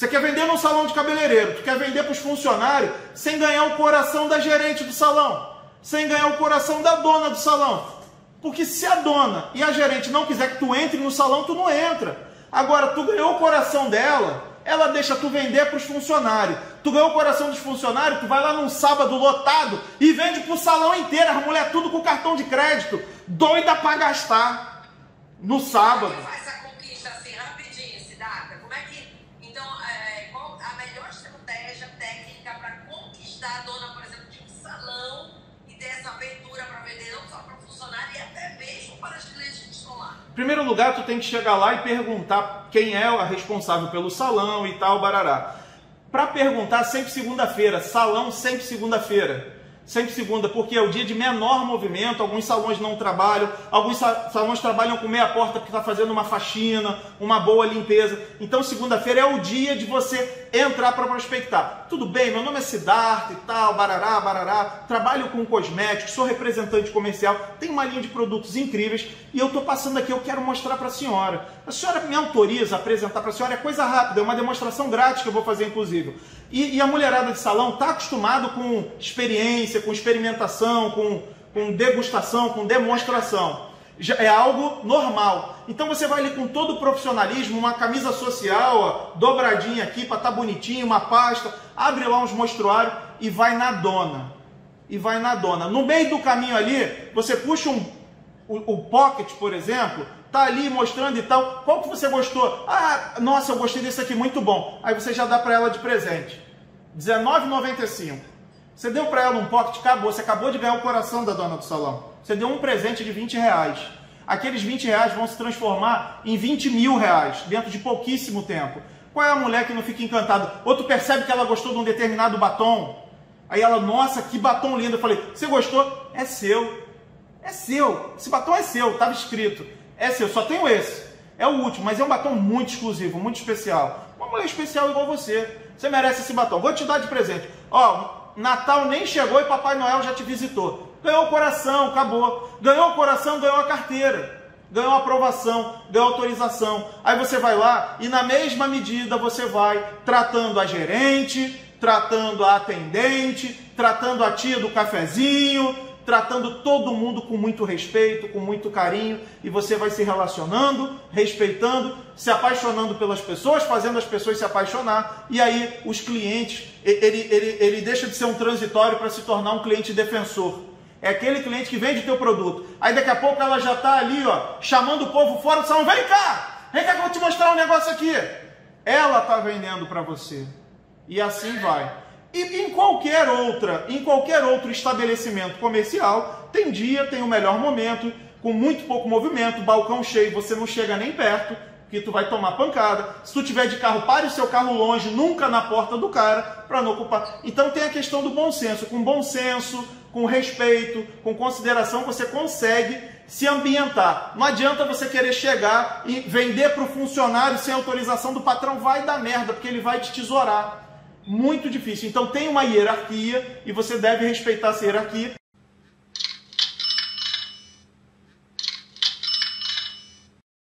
Você quer vender no salão de cabeleireiro, tu quer vender para os funcionários sem ganhar o coração da gerente do salão, sem ganhar o coração da dona do salão. Porque se a dona e a gerente não quiser que tu entre no salão, tu não entra. Agora, tu ganhou o coração dela, ela deixa tu vender para os funcionários. Tu ganhou o coração dos funcionários, tu vai lá num sábado lotado e vende para o salão inteiro, as mulheres tudo com cartão de crédito, doida para gastar no sábado. Primeiro lugar, tu tem que chegar lá e perguntar quem é a responsável pelo salão e tal, barará. Para perguntar, sempre segunda-feira, salão sempre segunda-feira. Sempre segunda, porque é o dia de menor movimento, alguns salões não trabalham, alguns salões trabalham com meia porta porque está fazendo uma faxina, uma boa limpeza. Então segunda-feira é o dia de você entrar para prospectar. Tudo bem, meu nome é Siddhartha e tal, barará, barará, trabalho com cosméticos, sou representante comercial, tenho uma linha de produtos incríveis e eu estou passando aqui, eu quero mostrar para a senhora. A senhora me autoriza a apresentar para a senhora, é coisa rápida, é uma demonstração grátis que eu vou fazer inclusive. E, e a mulherada de salão está acostumado com experiência, com experimentação, com, com degustação, com demonstração. É algo normal. Então você vai ali com todo o profissionalismo, uma camisa social, ó, dobradinha aqui para estar tá bonitinho, uma pasta, abre lá uns mostruários e vai na dona. E vai na dona. No meio do caminho ali, você puxa um, o, o pocket, por exemplo, tá ali mostrando e tal. Qual que você gostou? Ah, nossa, eu gostei desse aqui, muito bom. Aí você já dá para ela de presente. R$19,95. Você deu para ela um pocket, acabou. Você acabou de ganhar o coração da dona do salão. Você deu um presente de 20 reais. Aqueles 20 reais vão se transformar em 20 mil reais dentro de pouquíssimo tempo. Qual é a mulher que não fica encantada? Outro percebe que ela gostou de um determinado batom. Aí ela, nossa, que batom lindo. Eu falei, você gostou? É seu. É seu. Esse batom é seu, estava escrito. É seu, só tenho esse. É o último, mas é um batom muito exclusivo, muito especial. Uma mulher especial igual você. Você merece esse batom. Vou te dar de presente. Ó, Natal nem chegou e Papai Noel já te visitou. Ganhou o coração, acabou. Ganhou o coração, ganhou a carteira. Ganhou aprovação, ganhou autorização. Aí você vai lá e na mesma medida você vai tratando a gerente, tratando a atendente, tratando a tia do cafezinho, tratando todo mundo com muito respeito, com muito carinho, e você vai se relacionando, respeitando, se apaixonando pelas pessoas, fazendo as pessoas se apaixonar, e aí os clientes, ele, ele, ele deixa de ser um transitório para se tornar um cliente defensor. É aquele cliente que vende teu produto. Aí daqui a pouco ela já está ali, ó, chamando o povo fora do salão, vem cá! Vem cá que eu vou te mostrar um negócio aqui. Ela está vendendo para você. E assim vai. E em qualquer outra, em qualquer outro estabelecimento comercial, tem dia, tem o melhor momento, com muito pouco movimento, balcão cheio, você não chega nem perto, que tu vai tomar pancada. Se tu tiver de carro, pare o seu carro longe, nunca na porta do cara, para não ocupar. Então tem a questão do bom senso. Com bom senso, com respeito, com consideração, você consegue se ambientar. Não adianta você querer chegar e vender para o funcionário sem autorização do patrão, vai dar merda, porque ele vai te tesourar muito difícil. Então tem uma hierarquia e você deve respeitar essa hierarquia